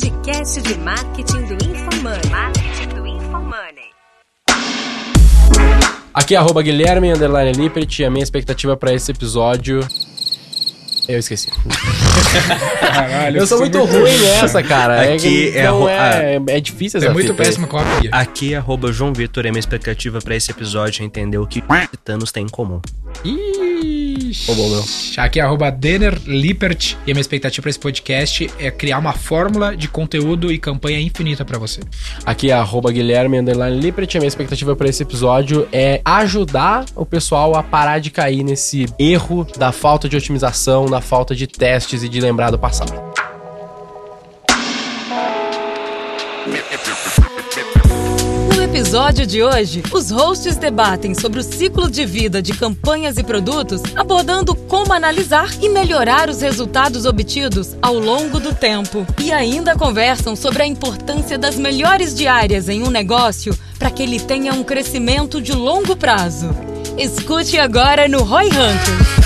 podcast de marketing do InfoMoney. Marketing do InfoMoney. Aqui é arroba Guilherme Underline Lippert e a minha expectativa pra esse episódio. Eu esqueci. Caralho, Eu sou muito ruim nessa, cara. É, Aqui que é não arro- é, é difícil essa É muito péssima cópia. Aqui, arroba João Vitor, é minha expectativa pra esse episódio é entender o que Thanos têm em comum. Ixi. Bom, meu. Aqui é arroba Denner Lippert e a minha expectativa pra esse podcast é criar uma fórmula de conteúdo e campanha infinita pra você. Aqui é arroba Guilherme Underline Lippert e a minha expectativa pra esse episódio é ajudar o pessoal a parar de cair nesse erro da falta de otimização, da falta de testes e de lembrar do passado. Episódio de hoje, os hosts debatem sobre o ciclo de vida de campanhas e produtos, abordando como analisar e melhorar os resultados obtidos ao longo do tempo. E ainda conversam sobre a importância das melhores diárias em um negócio para que ele tenha um crescimento de longo prazo. Escute agora no Roy Hunter.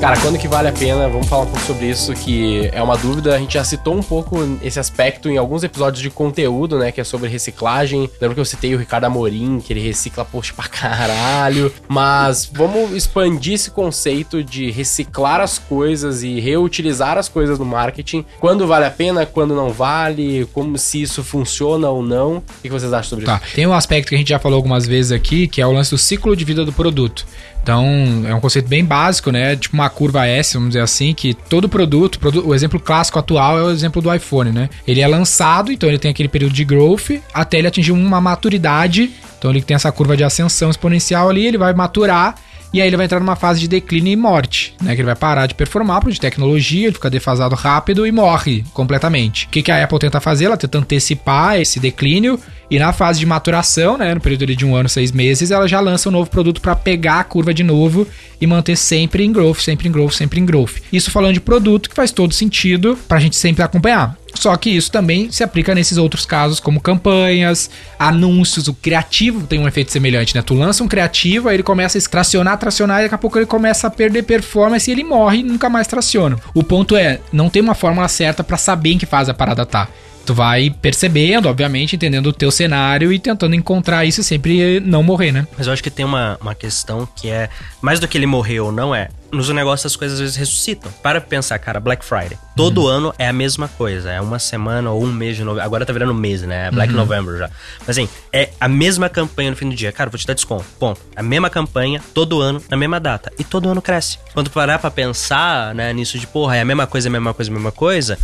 Cara, quando que vale a pena? Vamos falar um pouco sobre isso, que é uma dúvida. A gente já citou um pouco esse aspecto em alguns episódios de conteúdo, né? Que é sobre reciclagem. Lembra que eu citei o Ricardo Amorim, que ele recicla post pra caralho. Mas vamos expandir esse conceito de reciclar as coisas e reutilizar as coisas no marketing. Quando vale a pena, quando não vale, como se isso funciona ou não. O que vocês acham sobre Tá. isso? Tem um aspecto que a gente já falou algumas vezes aqui, que é o lance do ciclo de vida do produto. Então, é um conceito bem básico, né? Tipo uma curva S, vamos dizer assim, que todo produto, produ- o exemplo clássico atual é o exemplo do iPhone, né? Ele é lançado, então ele tem aquele período de growth até ele atingir uma maturidade. Então ele tem essa curva de ascensão exponencial ali, ele vai maturar e aí ele vai entrar numa fase de declínio e morte, né? Que ele vai parar de performar por de tecnologia, ele fica defasado rápido e morre completamente. O que, que a Apple tenta fazer? Ela tenta antecipar esse declínio e na fase de maturação, né? No período de um ano, seis meses, ela já lança um novo produto para pegar a curva de novo e manter sempre em growth, sempre em growth, sempre em growth. Isso falando de produto que faz todo sentido pra gente sempre acompanhar. Só que isso também se aplica nesses outros casos, como campanhas, anúncios, o criativo tem um efeito semelhante, né? Tu lança um criativo, aí ele começa a tracionar, tracionar, e daqui a pouco ele começa a perder performance e ele morre e nunca mais traciona. O ponto é, não tem uma fórmula certa pra saber em que fase a parada tá. Tu vai percebendo, obviamente, entendendo o teu cenário e tentando encontrar isso e sempre não morrer, né? Mas eu acho que tem uma, uma questão que é, mais do que ele morrer ou não é, nos negócios as coisas às vezes ressuscitam. Para pra pensar, cara, Black Friday. Todo ano é a mesma coisa. É uma semana ou um mês de novembro. Agora tá virando mês, né? É Black November já. Mas assim, é a mesma campanha no fim do dia. Cara, vou te dar desconto. Ponto. A mesma campanha, todo ano, na mesma data. E todo ano cresce. Quando parar pra pensar, né, nisso de, porra, é a mesma coisa, a mesma coisa, a mesma coisa,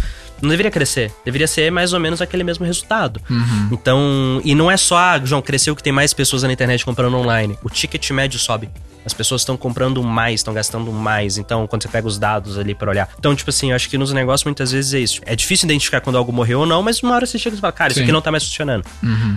não deveria crescer. Deveria ser mais ou menos aquele mesmo resultado. Então, e não é só, ah, João, cresceu que tem mais pessoas na internet comprando online. O ticket médio sobe. As pessoas estão comprando mais, estão gastando mais. Então, quando você pega os dados ali pra olhar. Então, tipo assim, eu acho que nos negócios muitas vezes é isso. É difícil identificar quando algo morreu ou não, mas uma hora você chega e fala, cara, isso Sim. aqui não tá mais funcionando.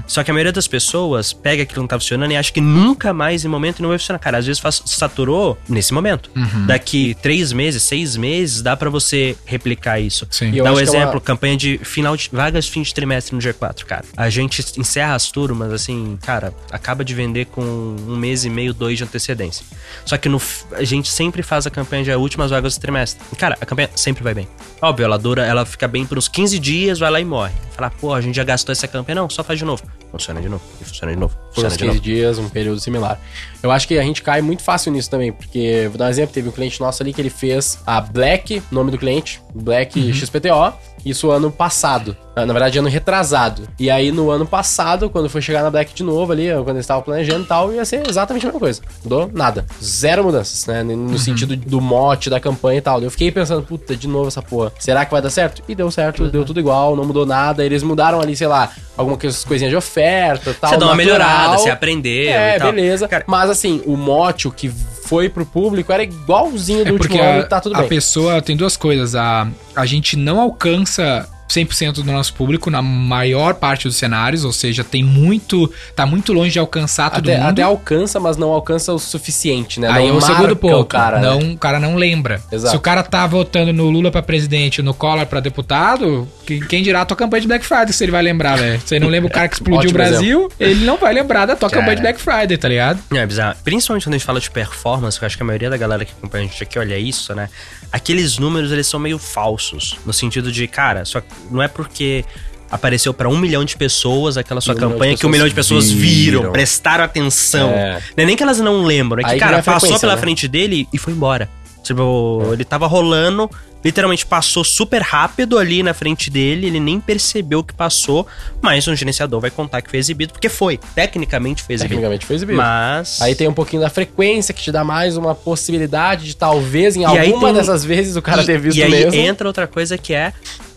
Só que a maioria das pessoas pega aquilo que não tá funcionando e acha que nunca mais em momento não vai funcionar. Cara, às vezes faz, saturou nesse momento. Daqui três meses, seis meses, dá pra você replicar isso. Sim. E eu Dá um é exemplo, campanha de final de vagas de fim de trimestre no G4, cara. A gente encerra as turmas, assim, cara, acaba de vender com um mês e meio, dois de antecedência. Só que no, a gente sempre faz a campanha de últimas vagas do trimestre. Cara, a campanha sempre vai bem. Óbvio, ela dura, ela fica bem por uns 15 dias, vai lá e morre. Fala, pô, a gente já gastou essa campanha. Não, só faz de novo. Funciona de novo. E funciona de novo. Por uns de 15 novo. dias, um período similar. Eu acho que a gente cai muito fácil nisso também, porque, vou dar um exemplo, teve um cliente nosso ali que ele fez a Black, nome do cliente, Black XPTO, isso ano passado. Na na verdade, ano retrasado. E aí, no ano passado, quando foi chegar na Black de novo ali, quando eles estavam planejando e tal, ia ser exatamente a mesma coisa. Mudou nada. Zero mudanças, né? No sentido do mote da campanha e tal. Eu fiquei pensando, puta, de novo essa porra. Será que vai dar certo? E deu certo, deu tudo igual, não mudou nada. Eles mudaram ali, sei lá, algumas coisinhas de oferta tal. Você dá uma natural. melhorada, você aprendeu É, e tal. beleza. Cara, Mas assim, o mote, o que foi pro público, era igualzinho do É último porque ano a, e tá tudo a bem. pessoa tem duas coisas. A, a gente não alcança 100% do nosso público na maior parte dos cenários, ou seja, tem muito, tá muito longe de alcançar todo Até, mundo. até alcança, mas não alcança o suficiente, né? Aí é não o segundo ponto. O cara, não, né? O cara não lembra. Exato. Se o cara tá votando no Lula pra presidente e no Collor pra deputado, Que- Quem dirá a tua campanha de Black Friday, se ele vai lembrar, velho. Você não lembra o cara que explodiu o Brasil, ele não vai lembrar da tua Cara. campanha de Black Friday, tá ligado? É bizarro. Principalmente quando a gente fala de performance, que eu acho que a maioria da galera que acompanha a gente aqui olha isso, né? Aqueles números, eles são meio falsos. No sentido de, cara, só não é porque apareceu pra um milhão de pessoas aquela sua um campanha que um milhão de pessoas viram, viram. prestaram atenção. É. Não é nem que elas não lembram, é que, Aí cara, é passou pela né? frente dele e foi embora. Tipo, ele tava rolando, literalmente passou super rápido ali na frente dele, ele nem percebeu que passou, mas o gerenciador vai contar que foi exibido, porque foi. Tecnicamente foi exibido. Tecnicamente foi exibido. Mas. Aí tem um pouquinho da frequência que te dá mais uma possibilidade de talvez em E alguma tem- dessas vezes o cara e, ter visto e aí mesmo. entra outra coisa que é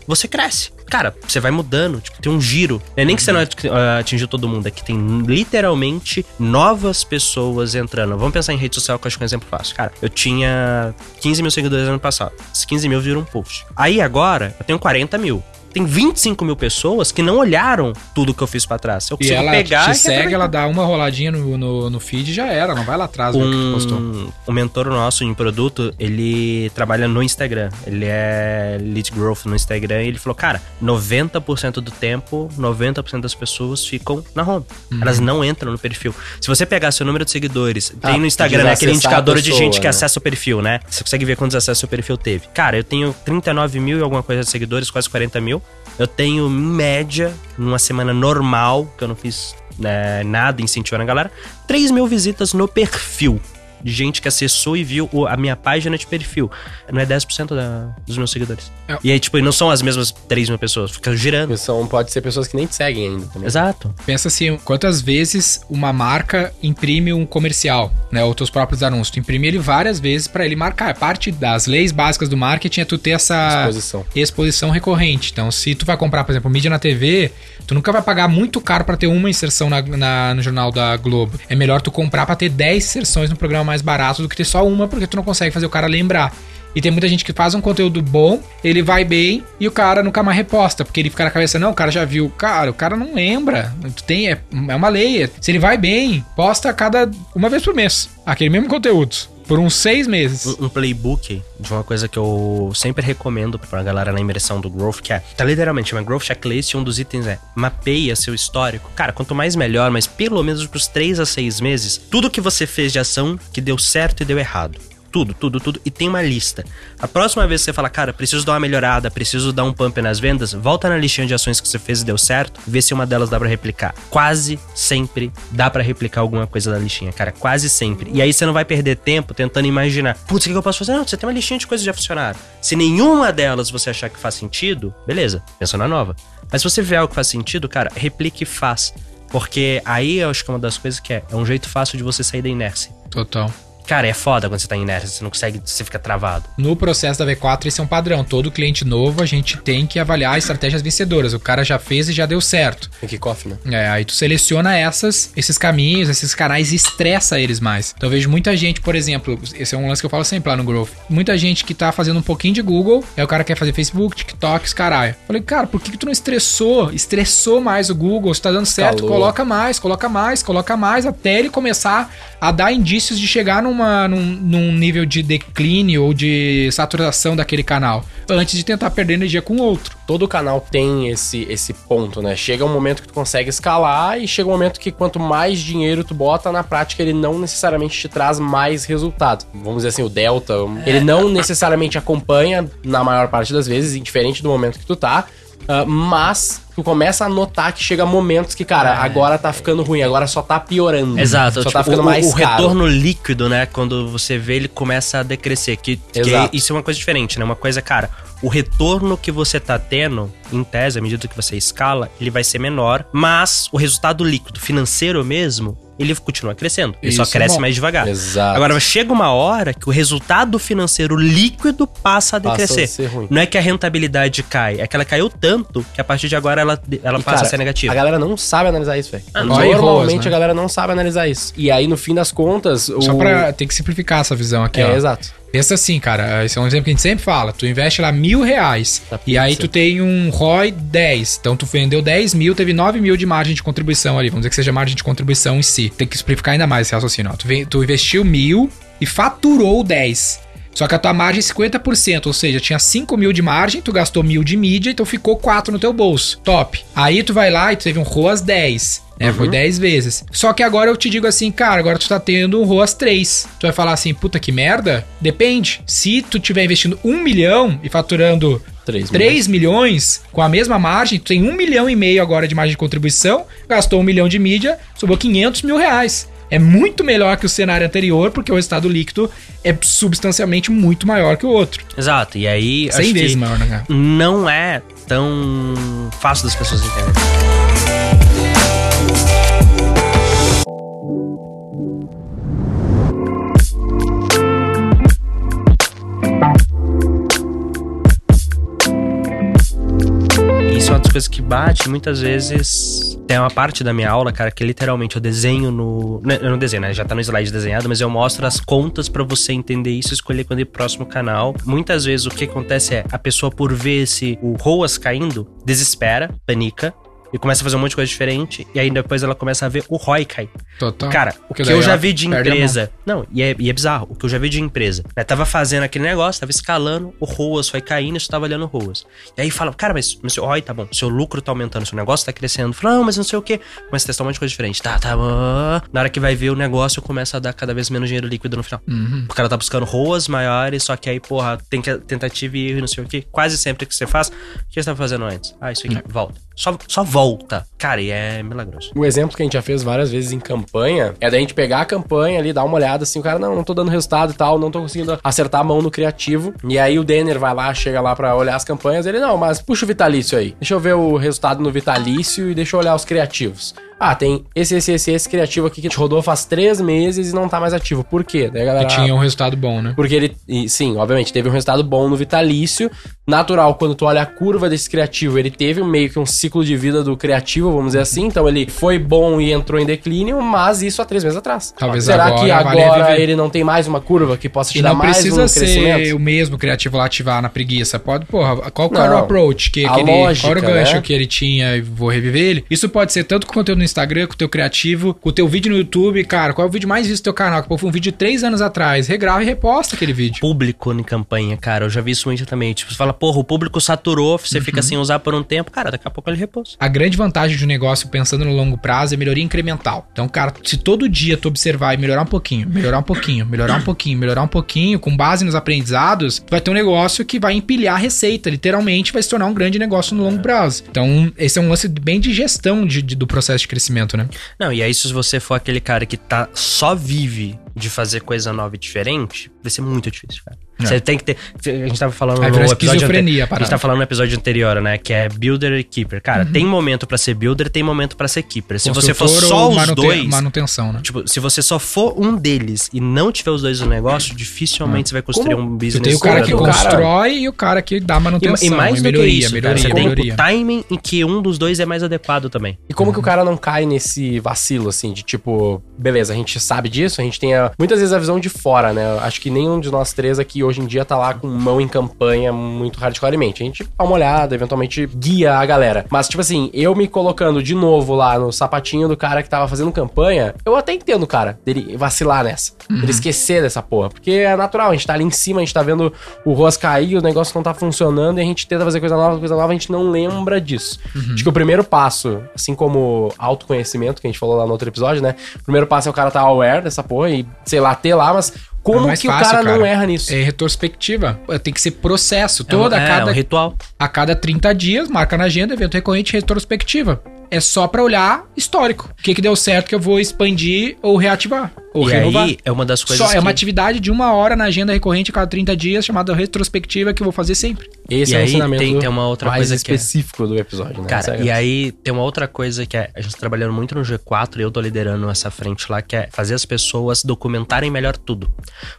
você cresce. Cara, você vai mudando, tipo, tem um giro. É nem que você não ah, atingiu todo mundo, é que tem literalmente novas pessoas entrando. Vamos pensar em rede social, que eu acho que é um exemplo fácil. Cara, eu tinha 15 mil seguidores ano passado. Esses 15 mil viram um post. Aí agora, eu tenho 40 mil. Tem 25 mil pessoas que não olharam tudo que eu fiz pra trás. Eu E consigo ela pegar te e segue, ela dá uma roladinha no, no, no feed e já era, não vai lá atrás ver o que postou. um, um mentor nosso em produto, ele trabalha no Instagram. Ele é lead growth no Instagram e ele falou, cara, 90% do tempo, 90% das pessoas ficam na home. Uhum. Elas não entram no perfil. Se você pegar seu número de seguidores, Ah, tem no Instagram né, aquele indicador de pessoa, gente que né? acessa o perfil, né? Você consegue ver quantos acessos o perfil teve. Cara, eu tenho 39 mil e alguma coisa de seguidores, quase 40 mil. Eu tenho, em média, numa semana normal, que eu não fiz né, nada incentivando a galera, 3 mil visitas no perfil. De gente que acessou e viu a minha página de perfil. Não é 10% da, dos meus seguidores. É. E aí, tipo, não são as mesmas 3 mil pessoas, fica girando. São, pode ser pessoas que nem te seguem ainda também. Exato. Pensa assim, quantas vezes uma marca imprime um comercial, né, ou teus próprios anúncios. Tu imprime ele várias vezes pra ele marcar. Parte das leis básicas do marketing é tu ter essa Exposição. exposição recorrente. Então, se tu vai comprar, por exemplo, mídia na TV, tu nunca vai pagar muito caro pra ter uma inserção na, na- no jornal da Globo. É melhor tu comprar pra ter 10 inserções no programa mais barato do que ter só uma, porque tu não consegue fazer o cara lembrar. E tem muita gente que faz um conteúdo bom, ele vai bem e o cara nunca mais reposta, porque ele fica na cabeça, não, o cara já viu. Cara, o cara não lembra. Tem, é, é uma lei. Se ele vai bem, posta cada uma vez por mês. Aquele mesmo conteúdo. Por uns seis meses. um, playbook de uma coisa que eu sempre recomendo pra galera na imersão do Growth, que é, tá literalmente, uma Growth Checklist, e um dos itens é, mapeia seu histórico. Cara, quanto mais melhor, mas pelo menos pros 3 a 6 meses, tudo que você fez de ação que deu certo e deu errado. Tudo, tudo, tudo. E tem uma lista. A próxima vez que você fala, cara, preciso dar uma melhorada, preciso dar um pump nas vendas, volta na listinha de ações que você fez e deu certo, vê se uma delas dá pra replicar. Quase sempre dá pra replicar alguma coisa da listinha, cara. Quase sempre. E aí você não vai perder tempo tentando imaginar, putz, o que eu posso fazer? Não, você tem uma listinha de coisas já funcionaram. Se nenhuma delas você achar que faz sentido, beleza, pensa na nova. Mas se você vê algo que faz sentido, cara, replique e faz. Porque aí eu acho que é uma das coisas que é, é um jeito fácil de você sair da inércia. Total. Cara, é foda quando você tá em inércia, você não consegue, você fica travado. No processo da V4, esse é um padrão. Todo cliente novo, a gente tem que avaliar estratégias vencedoras. O cara já fez e já deu certo. Tem kickoff, né? É, aí tu seleciona essas, esses caminhos, esses canais e estressa eles mais. Então eu vejo muita gente, por exemplo, esse é um lance que eu falo sempre lá no Growth. Muita gente que tá fazendo um pouquinho de Google, aí o cara quer fazer Facebook, TikTok, os caralho. Falei, cara, por que, que tu não estressou? Estressou mais o Google, se tá dando certo, Escalou. coloca mais, coloca mais, coloca mais, até ele começar a dar indícios de chegar numa, num, num nível de declínio ou de saturação daquele canal. Antes de tentar perder energia com outro. Todo canal tem esse, esse ponto, né? Chega um momento que tu consegue escalar e chega um momento que quanto mais dinheiro tu bota, na prática ele não necessariamente te traz mais resultado. Vamos dizer assim, o Delta, ele não necessariamente acompanha na maior parte das vezes, indiferente do momento que tu tá, ah, mas tu começa a notar que chega momentos que, cara, agora tá ficando ruim, agora só tá piorando. Exato, Só tipo, tá ficando o, mais o caro. retorno líquido, né? Quando você vê ele começa a decrescer. Que, que Exato. isso é uma coisa diferente, né? Uma coisa, cara, o retorno que você tá tendo, em tese, à medida que você escala, ele vai ser menor, mas o resultado líquido financeiro mesmo, ele continua crescendo. Ele só Isso é cresce bom. mais devagar. Exato. Agora, chega uma hora que o resultado financeiro líquido passa a Passa a decrescer. ser ruim. Não é que a rentabilidade cai, é que ela caiu tanto que a partir de agora ela, ela E, passa cara, a ser negativa. A galera não sabe analisar isso, velho. Só em Normalmente né? a galera não sabe analisar isso. E aí, no fim das contas, o... Só pra ter que simplificar essa visão aqui, É, ó. exato. Pensa assim, cara, esse é um exemplo que a gente sempre fala. Tu investe lá mil reais Tá e aí tu tem um ROI 10. Então tu vendeu 10 mil, teve 9 mil de margem de contribuição ali. Vamos dizer que seja margem de contribuição em si. Tem que explicar ainda mais esse raciocínio. ó. Tu, tu investiu mil e faturou 10. Só que a tua margem é 50%, ou seja, tinha 5 mil de margem, tu gastou mil de mídia, então ficou 4 no teu bolso. Top. Aí tu vai lá e tu teve um ROAS 10. É, foi 10 vezes. Só que agora eu te digo assim, cara, agora tu tá tendo um ROAS 3. Tu vai falar assim, puta que merda? Depende. Se tu tiver investindo 1 milhão e faturando 3 3 milhões com a mesma margem, tu tem 1 milhão e meio agora de margem de contribuição, gastou 1 milhão de mídia, sobrou 500 mil reais. É muito melhor que o cenário anterior, porque o resultado líquido é substancialmente muito maior que o outro. Exato. E aí, 100 acho vezes maior, né, não é tão fácil das pessoas entenderem. Coisas que bate muitas vezes. Tem uma parte da minha aula, cara, que literalmente eu desenho no. né, Eu não desenho, né? Já tá no slide desenhado, mas eu mostro as contas pra você entender isso e escolher quando ir pro próximo canal. Muitas vezes o que acontece é a pessoa, por ver esse o ROAS caindo, desespera, panica. E começa a fazer um monte de coisa diferente. E aí depois ela começa a ver o ROI cair. Total. Cara, o que daí eu já vi de empresa. Não, e é, e é bizarro. O que eu já vi de empresa. Né, tava fazendo aquele negócio, tava escalando, o ROAS foi caindo e você tava olhando o ROAS. E aí fala, cara, mas, mas seu ROI tá bom, seu lucro tá aumentando, seu negócio tá crescendo. Fala, não, mas não sei o quê. Começa a testar um monte de coisa diferente. Tá, tá. ah. Na hora que vai ver o negócio, começa a dar cada vez menos dinheiro líquido no final. Uhum. O cara tá buscando ROAS maiores, só que aí, porra, tem que, tentativa e erro e não sei o quê. Quase sempre que você faz, o que você tava fazendo antes? Ah, isso aqui, volta. Só, só volta. Cara, e é milagroso. O exemplo que a gente já fez várias vezes em campanha é da gente pegar a campanha ali, dar uma olhada assim, o cara, não, não tô dando resultado e tal, não tô conseguindo acertar a mão no criativo. E aí o Denner vai lá, chega lá pra olhar as campanhas, ele, não, mas puxa o vitalício aí. Deixa eu ver o resultado no vitalício e deixa eu olhar os criativos. Ah, tem esse, esse, esse, esse criativo aqui que rodou faz três meses e não tá mais ativo. Por quê? Daí a galera. Que tinha um resultado bom, né? Porque ele, e, sim, obviamente, teve um resultado bom no vitalício. Natural, quando tu olha a curva desse criativo, ele teve meio que um ciclo de vida do criativo, vamos dizer assim. Então ele foi bom e entrou em declínio, mas isso há três meses atrás. Talvez Será agora que vale agora reviver. ele não tem mais uma curva que possa te E dar não mais precisa um ser crescimento? o mesmo criativo lá ativar na preguiça. Pode, porra, qual que Não. era o approach? Que, A que ele, lógica, qual era o gancho né? que ele tinha e vou reviver ele? Isso pode ser tanto com conteúdo no Instagram, com o teu criativo, com o teu vídeo no YouTube. Cara, qual é o vídeo mais visto do teu canal? Que pô, foi um vídeo de três anos atrás. Regrava e reposta aquele vídeo. Público em campanha, cara, eu já vi isso muito também. Tipo, você fala, porra, o público saturou, você Uhum. fica sem usar por um tempo, cara, daqui a pouco ele repousa. A grande vantagem de um negócio pensando no longo prazo é melhoria incremental. Então, cara, se todo dia tu observar e melhorar um pouquinho, melhorar um pouquinho, melhorar um pouquinho, melhorar um pouquinho, com base nos aprendizados, tu vai ter um negócio que vai empilhar receita, literalmente vai se tornar um grande negócio no longo prazo. Então, esse é um lance bem de gestão de- de- do processo de crescimento, né? Não, e aí se você for aquele cara que tá só vive de fazer coisa nova e diferente, vai ser muito difícil, cara. É. Você tem que ter. A gente tava falando Aí no episódio a anterior. A parada. gente tava falando no episódio anterior, né? Que é builder e keeper. Cara, Uhum. tem momento pra ser builder, tem momento pra ser keeper. Se você for só os manute- dois. Manutenção, né? Tipo, se você só for um deles e não tiver os dois no negócio, dificilmente você vai construir Como? um business tem o cara que duradouro. cara- constrói e o cara que dá E, manutenção. e mais do melhoria, que isso, cara, melhoria, você tem melhoria. o timing em que um dos dois é mais adequado também. E como que o cara não cai nesse vacilo, assim, de tipo, beleza, a gente sabe disso, a gente tem a- muitas vezes a visão de fora, né? Acho que nenhum de nós três aqui hoje em dia tá lá com mão em campanha muito hardcoremente. A gente dá uma olhada, eventualmente guia a galera. Mas, tipo assim, eu me colocando de novo lá no sapatinho do cara que tava fazendo campanha, eu até entendo, cara, dele vacilar nessa. Dele esquecer dessa porra. Porque é natural, a gente tá ali em cima, a gente tá vendo o Roas cair, o negócio não tá funcionando e a gente tenta fazer coisa nova, coisa nova, a gente não lembra disso. Acho que o primeiro passo, assim como autoconhecimento, que a gente falou lá no outro episódio, né? O primeiro passo é o cara tá aware dessa porra e, sei lá, ter lá, mas como É que o fácil, cara, não cara. erra nisso? É retrospectiva. Tem que ser processo. Toda, é, um- é cada, um ritual. a cada 30 dias, marca na agenda, evento recorrente, retrospectiva. É só pra olhar histórico. O que, que deu certo que eu vou expandir ou reativar. Ou e renovar. aí é uma das coisas Só é uma que- atividade de uma hora na agenda recorrente a cada 30 dias, chamada retrospectiva, que eu vou fazer sempre. Esse E é o aí ensinamento tem- tem uma outra mais coisa que é- específico do episódio, né? É Cara, a e aí tem uma outra coisa que é, a gente tá trabalhando muito no G4 e eu tô liderando essa frente lá, que é fazer as pessoas documentarem melhor tudo.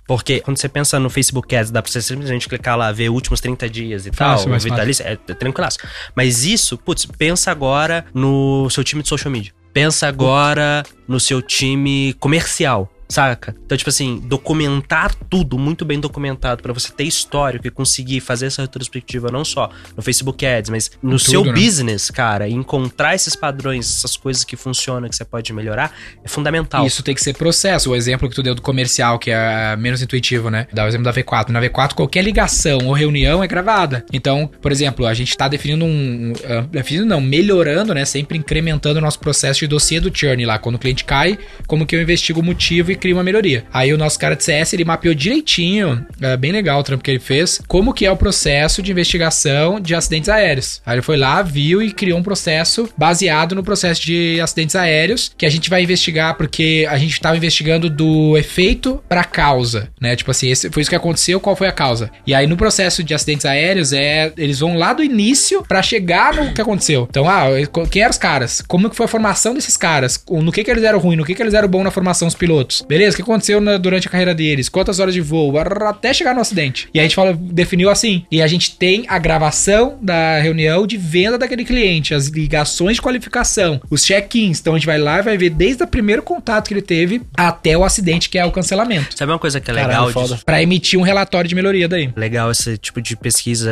Porque quando você pensa no Facebook Ads, dá pra você simplesmente clicar lá, ver últimos 30 dias e Fácil, tal, mais o Vitalício, é, é tranquilaço. Mas isso, putz, pensa agora no seu time de social media. Pensa agora no seu time comercial. Saca? Então, tipo assim, documentar tudo muito bem documentado pra você ter histórico e conseguir fazer essa retrospectiva não só no Facebook Ads, mas no Tudo, seu né? business, cara, e encontrar esses padrões, essas coisas que funcionam, que você pode melhorar, é fundamental. Isso tem que ser processo. O exemplo que tu deu do comercial, que é menos intuitivo, né? Dá o exemplo da V4. Na V4, qualquer ligação ou reunião é gravada. Então, por exemplo, a gente tá definindo um. ah, definindo não, melhorando, né? Sempre incrementando o nosso processo de dossiê do churn lá. Quando o cliente cai, como que eu investigo o motivo e crio uma melhoria. Aí o nosso cara de CS, ele mapeou direitinho, é bem legal o trampo que ele fez, como que é o processo de investigação de acidentes aéreos. Aí ele foi lá, viu e criou um processo baseado no processo de acidentes aéreos, que a gente vai investigar porque a gente estava investigando do efeito para causa, né? Tipo assim, esse foi isso que aconteceu, qual foi a causa? E aí no processo de acidentes aéreos é eles vão lá do início para chegar no que aconteceu. Então, ah, quem eram os caras? Como que foi a formação desses caras? No que que eles eram ruins? No que que eles eram bons na formação dos pilotos? Beleza? O que aconteceu na- durante a carreira deles? Quantas horas de voo? Até chegar no acidente. E a gente fala, definiu assim. E a gente tem a gravação da reunião de venda daquele cliente, as ligações de qualificação, os check-ins. Então a gente vai lá e vai ver desde o primeiro contato que ele teve até o acidente, que é o cancelamento. Sabe uma coisa que é Caralho, legal foda. disso? Pra emitir um relatório de melhoria daí. Legal esse tipo de pesquisa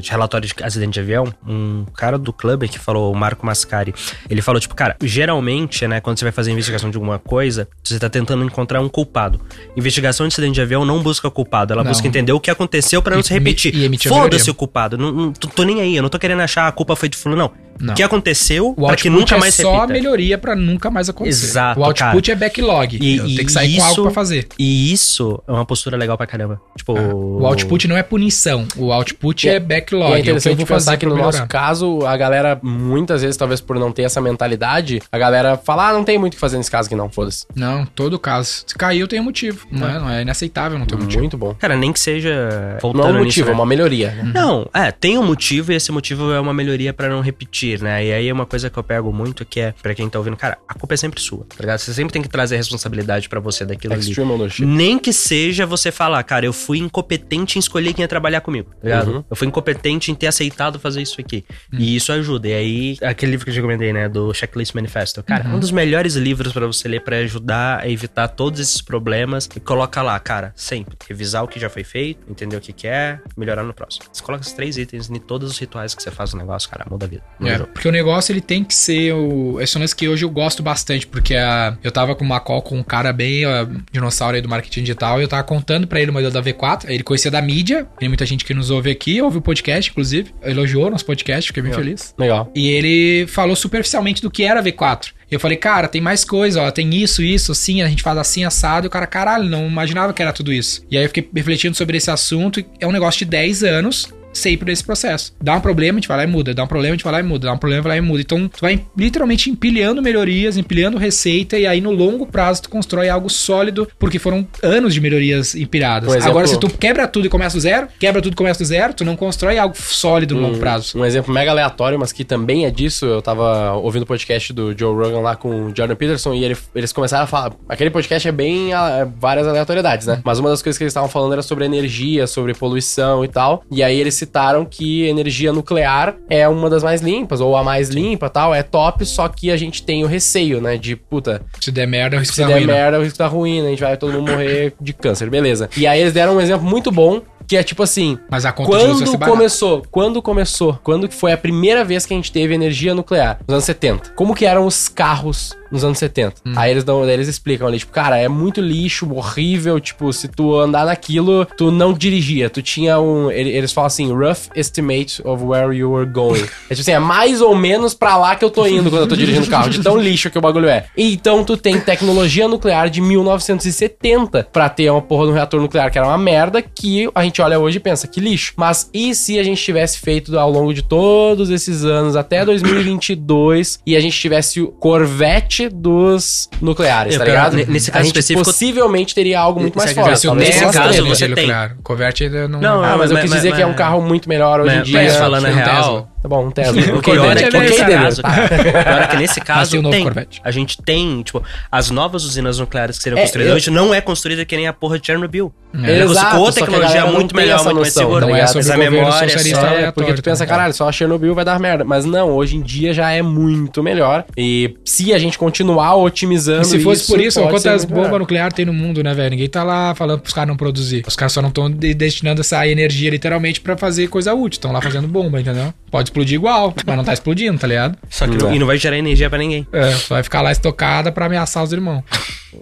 de relatório de acidente de avião. Um cara do clube que falou, o Marco Mascari, ele falou, tipo, cara, geralmente, né, quando você vai fazer investigação de alguma coisa, você tá tentando encontrar um culpado. Investigação de acidente de avião não busca culpado, ela Não. busca entender o que aconteceu pra não E- se repetir. Foda-se o culpado, não, não tô, tô nem aí, eu não tô querendo achar a culpa foi de fulano, não. Não. O que aconteceu O pra que output nunca é mais se só repita. melhoria pra nunca mais acontecer. Exato, O output é backlog. E- e tenho que sair com isso- algo pra fazer. E isso é uma postura legal pra caramba. Tipo, O output não é punição. O output E é, é- backlog. E é é o que eu interessante vou pensar fazer que no melhorar. nosso caso, a galera, muitas vezes, talvez por não ter essa mentalidade, a galera fala, ah, não tem muito o que fazer nesse caso aqui não, foda-se. Não, todo caso. Se caiu, tem um motivo. Não é, não é inaceitável não ter um motivo. Muito bom. cara, nem que seja. Não é voltando um nisso, motivo, né? é uma melhoria. né? Não, é, tem um motivo e esse motivo é uma melhoria pra não repetir, né? E aí é uma coisa que eu pego muito que é, pra quem tá ouvindo, cara, a culpa é sempre sua, tá ligado? Você sempre tem que trazer a responsabilidade pra você daquilo ali. Extreme ownership. Nem que seja você falar, cara, eu fui incompetente em escolher quem ia trabalhar comigo, tá ligado? Uhum. Eu fui incompetente em ter aceitado fazer isso aqui. E isso ajuda. E aí, aquele livro que eu já comentei, né, do Checklist Manifesto. Cara, um dos melhores livros pra você ler pra ajudar a evitar todos esses problemas. E coloca lá, cara, sempre. Revisar o que já foi feito, entender o que que é, melhorar no próximo. Você coloca esses três itens em todos os rituais que você faz no negócio, cara, muda a vida. Muda É, porque o negócio ele tem que ser o. Esse é um lance que hoje eu gosto bastante, porque a, eu tava com uma call com um cara bem ó, dinossauro aí do marketing digital e eu tava contando pra ele o modelo da V4. Ele conhecia da mídia, tem muita gente que nos ouve aqui, ouve o podcast, inclusive. Elogiou nosso podcast, fiquei bem feliz. Legal. E ele falou superficialmente do que era a V4. Eu falei, cara, tem mais coisa, ó, tem isso, isso, assim, a gente faz assim, assado. E o cara, caralho, não imaginava que era tudo isso. E aí eu fiquei refletindo sobre esse assunto. É um negócio de 10 anos sempre nesse processo. Dá um problema, a gente vai lá e muda. Dá um problema, a gente vai lá e muda. Dá um problema, vai lá e muda. Então, tu vai literalmente empilhando melhorias, empilhando receita, e aí no longo prazo tu constrói algo sólido, porque foram anos de melhorias empilhadas. Um Agora, se tu quebra tudo e começa do zero, quebra tudo e começa do zero, tu não constrói algo sólido no longo prazo. Um exemplo mega aleatório, mas que também é disso. Eu tava ouvindo o podcast do Joe Rogan lá com o Jordan Peterson e ele- eles começaram a falar. Aquele podcast é bem ah, várias aleatoriedades, né? Mas uma das coisas que eles estavam falando era sobre energia, sobre poluição e tal. E aí eles citaram que energia nuclear é uma das mais limpas, ou a mais limpa tal, é top, só que a gente tem o receio, né? De puta, Se der merda, o risco se da der ruína. merda, o risco da ruína, a gente vai todo mundo morrer de câncer, beleza. E aí eles deram um exemplo muito bom, que é tipo assim, Mas a conta quando começou, quando começou, quando foi a primeira vez que a gente teve energia nuclear? Nos anos 70. Como que eram os carros nos anos 70? Hum. Aí eles dão, eles explicam ali, tipo, cara, é muito lixo, horrível, tipo, se tu andar naquilo, tu não dirigia, tu tinha um, ele- eles falam assim, rough estimate of where you were going. É tipo assim, é mais ou menos pra lá que eu tô indo quando eu tô dirigindo o carro, de tão lixo que o bagulho é. Então tu tem tecnologia nuclear de 1970 pra ter uma porra de um reator nuclear que era uma merda, que a gente olha hoje e pensa, que lixo. Mas e se a gente tivesse feito ao longo de todos esses anos, até 2022, e a gente tivesse o Corvette dos nucleares, Eu tá ligado? ne- nesse caso a gente específico- possivelmente teria algo muito mais forte. talvez nesse caso, você tem. nuclear. Converte ainda não. Não, Ah, mas eu quis mas- dizer que é um carro muito melhor hoje em dia. mas falando a real, Tesla. Tá bom, um Tesla. O Ok, pior é que Ok, nesse caso, Tá. cara, pior é que nesse caso tem novo tem. Corvette. A gente tem, tipo, as novas usinas nucleares que seriam É, construídas eu- hoje não é construída que nem a porra de Chernobyl. É. Exato, com outra que a tecnologia muito melhor, muito mais segura. tá Não é ligado? sobre Mas a memória é socialista É, porque tu pensa, também. caralho, só Chernobyl vai dar merda. Mas não, hoje em dia já é muito melhor. E se a gente continuar otimizando E se fosse por isso, pode ser quantas bombas nucleares tem no mundo, né, velho? Ninguém tá lá falando pros caras não produzir. Os caras só não estão destinando essa energia literalmente pra fazer coisa útil. Estão lá fazendo bomba, entendeu? Pode explodir igual, mas não tá explodindo, tá ligado? Só que Não e não vai gerar energia pra ninguém. É, só vai ficar lá estocada pra ameaçar os irmãos.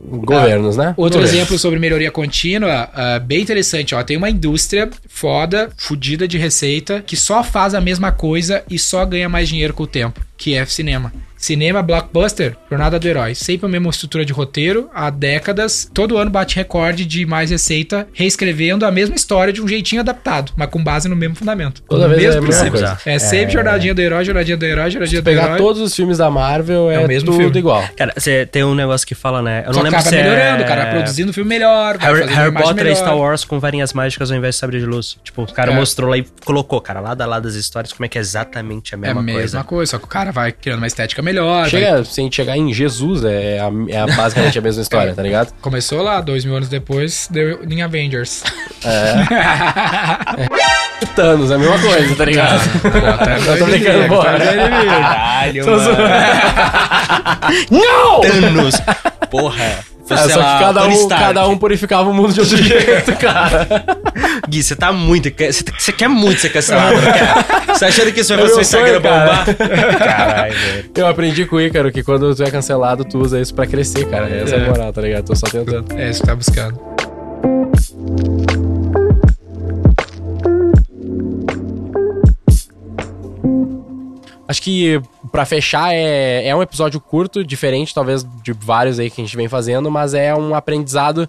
Governos, né? Outro Governos. exemplo sobre melhoria contínua, ah, bem interessante, ó. Tem uma indústria foda, fodida de receita, que só faz a mesma coisa e só ganha mais dinheiro com o tempo, que é cinema. Cinema, blockbuster, jornada do herói. Sempre a mesma estrutura de roteiro, há décadas. Todo ano bate recorde de mais receita, reescrevendo a mesma história de um jeitinho adaptado, mas com base no mesmo fundamento. Toda vez é mesmo a mesma coisa. É sempre jornadinha do herói, jornadinha do herói, jornadinha do Pegar herói. todos os filmes da Marvel é, É o mesmo tudo filme. igual. Cara, você tem um negócio que fala, né? Eu não Só lembro acaba se melhorando, é... cara, produzindo um filme melhor, Harry, Harry Potter e melhor. Star Wars com varinhas mágicas ao invés de sabre de luz. Tipo, o cara É. mostrou lá e colocou, cara, lado a lado das histórias, como é que é exatamente a É a mesma, mesma coisa. coisa. só que o cara vai criando uma estética melhor. Vai- Chega, se a gente chegar em Jesus, é, a, é a- basicamente a mesma história, tá ligado? Começou lá, dois mil anos depois, deu em Avengers. Thanos, é a mesma coisa, tá ligado? Eu tô brincando, pô. Caralho, Tô mano. zoando. Não! Thanos! Porra. É, só sei que lá, cada Tony um, Stark. cada um purificava o mundo de outro jeito, cara. Gui, você tá muito. Você, você quer muito ser cancelado, quer? Você achando que isso vai É fazer o meu Instagram cara. bombar? Caralho, velho. Eu aprendi com o Ícaro que quando tu é cancelado, tu usa isso pra crescer, cara. Essa é a É. moral, tá ligado? Tô só tentando. É isso que tá buscando. Acho que pra fechar é, é um episódio curto, diferente talvez de vários aí que a gente vem fazendo, mas é um aprendizado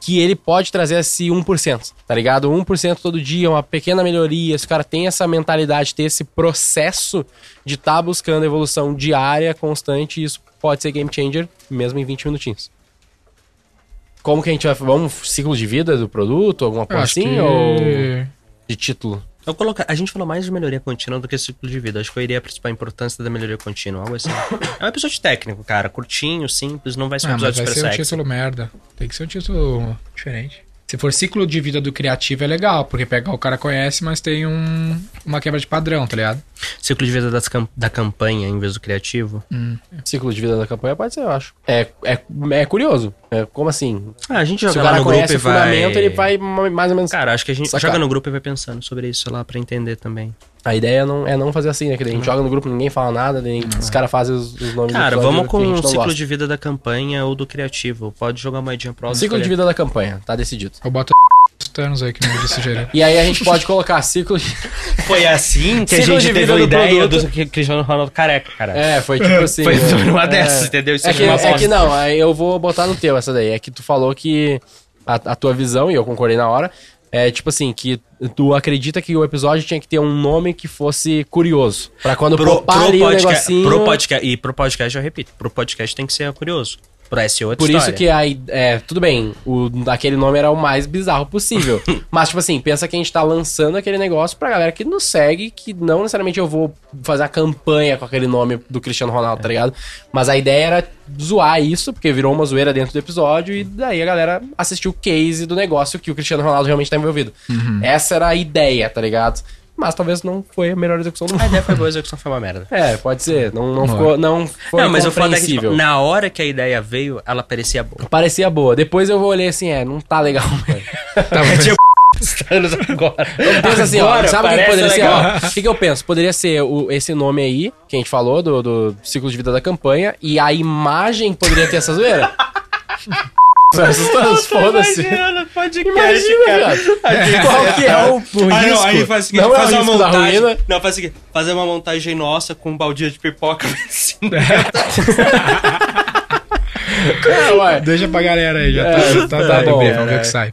que ele pode trazer esse 1%, tá ligado? 1% todo dia, uma pequena melhoria. Se o cara tem essa mentalidade, ter esse processo de estar tá buscando evolução diária, constante, isso pode ser game changer mesmo em 20 minutinhos. Como que a gente vai. Vamos ciclo de vida do produto, alguma coisa assim? que... Ou de título? Eu colocar, a gente falou mais de melhoria contínua do que ciclo de vida. Acho que eu iria principal importância da melhoria contínua, algo assim. É um episódio técnico, cara. Curtinho, simples, não vai ser um Ah, mas episódio vai super ser um sexy. título merda. Tem que ser um título diferente. Se for ciclo de vida do criativo é legal, porque pega o cara conhece, mas tem um, uma quebra de padrão, tá ligado? Ciclo de vida das da campanha em vez do criativo. Ciclo de vida da campanha pode ser, eu acho. É, é, é curioso. É, como assim? Ah, a gente Se o joga lá cara no grupo conhece e o vai... fundamento, ele vai ma- mais ou menos. Cara, acho que a gente Sacar. joga no grupo e vai pensando sobre isso lá pra entender também. A ideia não, é não fazer assim, né? Que a gente joga no grupo, ninguém fala nada, daí os caras fazem os, os nomes Cara, vamos com a gente o não ciclo gosta. de vida da campanha ou do criativo. Pode jogar uma moedinha lado. Ciclo de vida da campanha, tá decidido. Eu boto os Thanos aí que não me sugeriu. E aí a gente pode colocar ciclo de. Foi assim que a Ciclo gente de teve a ideia produto. do que- Cristiano Ronaldo careca, cara. É, foi tipo assim. Foi né? numa É. dessas, entendeu? Isso É que, uma é aposta. que não, aí eu vou botar no teu essa daí. É que tu falou que a, a tua visão, e eu concordei na hora, é tipo assim, que tu acredita que o episódio tinha que ter um nome que fosse curioso. Pra quando Pro, propar pro ali o podcast, negocinho... pro podcast. E pro podcast eu repito. Pro podcast tem que ser curioso. Pro é outra Por isso história. que a, é, tudo bem, o, aquele nome era o mais bizarro possível. Mas, tipo assim, pensa que a gente tá lançando aquele negócio pra galera que nos segue, que não necessariamente eu vou fazer a campanha com aquele nome do Cristiano Ronaldo, tá ligado? Mas a ideia era zoar isso, porque virou uma zoeira dentro do episódio, e daí a galera assistiu o case do negócio que o Cristiano Ronaldo realmente tá envolvido. Essa era a ideia, tá ligado? Mas talvez não foi a melhor execução do A mundo. ideia foi boa, a execução foi uma merda. É, pode ser. Não, não Não ficou. Não foi não, mas o foda é que, tipo, na hora que a ideia veio, ela parecia boa. Parecia boa. Depois eu vou olhar assim, é, não tá legal. Tá, mas- anos agora. Eu penso assim, ó, Agora sabe o que que poderia ser? legal. ó? O que, que eu penso? Poderia ser o, esse nome aí, que a gente falou, do, do ciclo de vida da campanha, e a imagem poderia ter essa zoeira? Essas foda-se. Imagina, podcast, Imagina, cara. Qual que é o, o risco? Ah, não, aí faz o seguinte, não faz é o uma montagem. Não, faz o seguinte, fazer uma montagem nossa com um baldinho de pipoca assim. É. Deixa pra galera aí, já É, tá, tá, tá tá bom, bem, vamos ver o é. que sai.